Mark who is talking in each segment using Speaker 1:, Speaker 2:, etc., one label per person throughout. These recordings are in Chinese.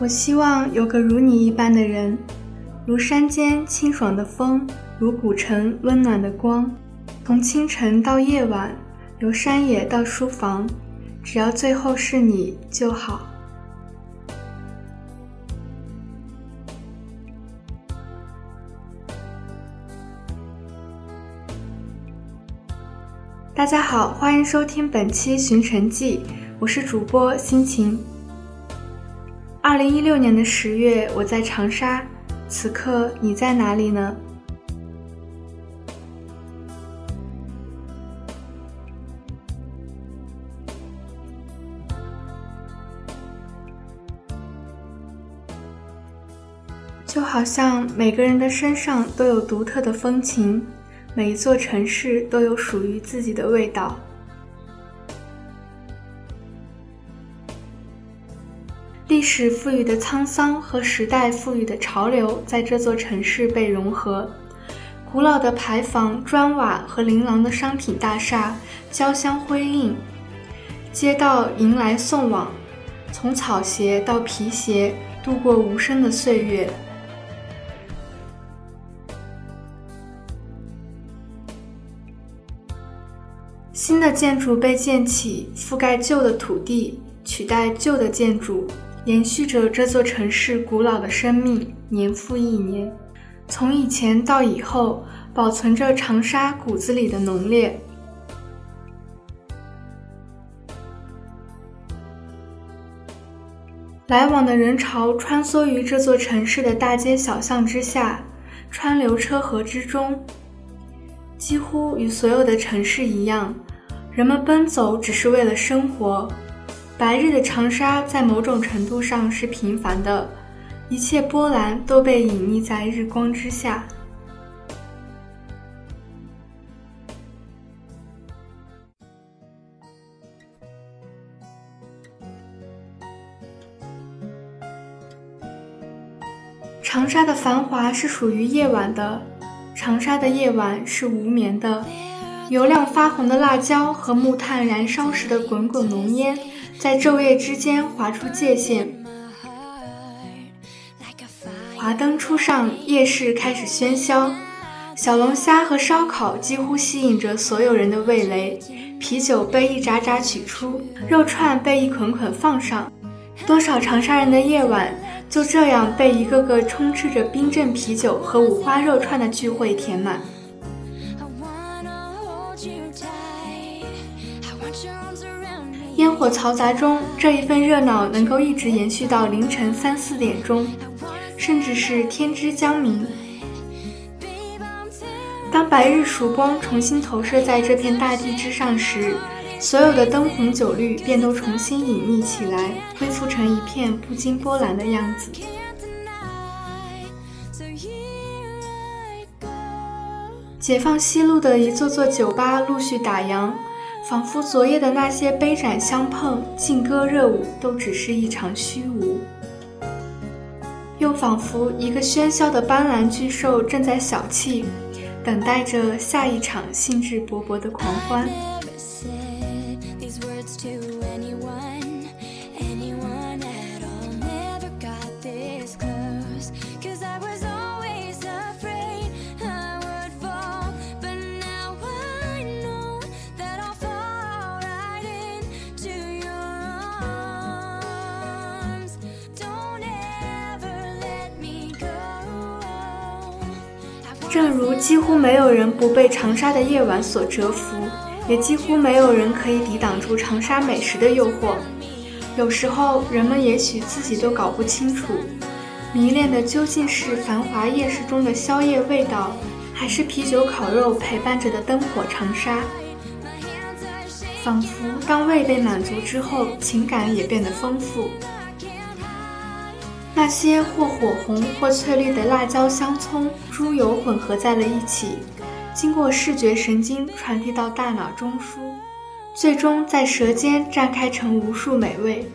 Speaker 1: 我希望有个如你一般的人，如山间清爽的风，如古城温暖的光。从清晨到夜晚，由山野到书房，只要最后是你就好。大家好，欢迎收听本期《寻尘记》，我是主播心情。二零一六年的十月，我在长沙，此刻你在哪里呢？就好像每个人的身上都有独特的风情，每一座城市都有属于自己的味道。历史赋予的沧桑和时代赋予的潮流，在这座城市被融合。古老的牌坊、砖瓦和琳琅的商品大厦交相辉映，街道迎来送往，从草鞋到皮鞋，度过无声的岁月。新的建筑被建起，覆盖旧的土地，取代旧的建筑。延续着这座城市古老的生命，年复一年，从以前到以后，保存着长沙骨子里的浓烈。来往的人潮穿梭于这座城市的大街小巷之下，川流车河之中，几乎与所有的城市一样，人们奔走只是为了生活。白日的长沙在某种程度上是平凡的，一切波澜都被隐匿在日光之下。长沙的繁华是属于夜晚的，长沙的夜晚是无眠的，油亮发红的辣椒和木炭燃烧时的滚滚浓烟。在昼夜之间划出界限，华灯初上，夜市开始喧嚣，小龙虾和烧烤几乎吸引着所有人的味蕾，啤酒被一扎扎取出，肉串被一捆捆放上，多少长沙人的夜晚就这样被一个个充斥着冰镇啤酒和五花肉串的聚会填满。烟火嘈杂中，这一份热闹能够一直延续到凌晨三四点钟，甚至是天之将明。当白日曙光重新投射在这片大地之上时，所有的灯红酒绿便都重新隐匿起来，恢复成一片不惊波澜的样子。解放西路的一座座酒吧陆续打烊。仿佛昨夜的那些杯盏相碰、劲歌热舞，都只是一场虚无；又仿佛一个喧嚣的斑斓巨兽正在小憩，等待着下一场兴致勃勃的狂欢。正如几乎没有人不被长沙的夜晚所折服，也几乎没有人可以抵挡住长沙美食的诱惑。有时候，人们也许自己都搞不清楚，迷恋的究竟是繁华夜市中的宵夜味道，还是啤酒烤肉陪伴着的灯火长沙。仿佛当胃被满足之后，情感也变得丰富。那些或火红或翠绿的辣椒、香葱、猪油混合在了一起，经过视觉神经传递到大脑中枢，最终在舌尖绽开成无数美味。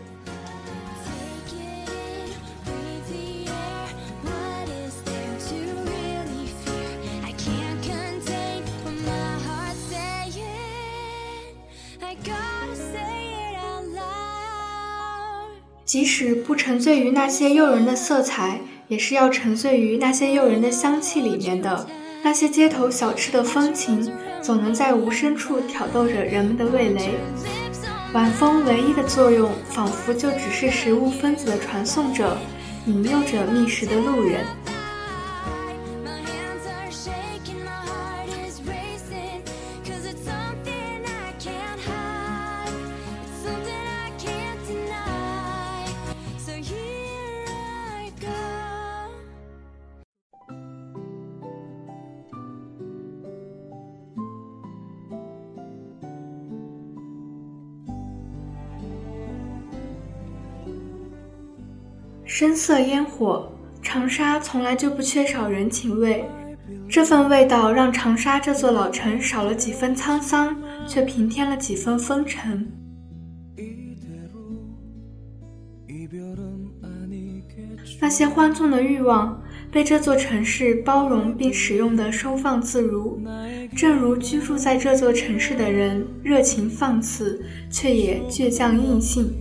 Speaker 1: 即使不沉醉于那些诱人的色彩，也是要沉醉于那些诱人的香气里面的。那些街头小吃的风情，总能在无声处挑逗着人们的味蕾。晚风唯一的作用，仿佛就只是食物分子的传送者，引诱着觅食的路人。深色烟火，长沙从来就不缺少人情味。这份味道让长沙这座老城少了几分沧桑，却平添了几分风尘。那些欢纵的欲望，被这座城市包容并使用的收放自如。正如居住在这座城市的人，热情放肆，却也倔强硬性。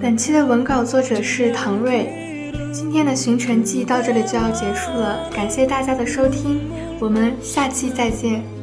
Speaker 1: 本期的文稿作者是唐瑞，今天的寻城记到这里就要结束了，感谢大家的收听，我们下期再见。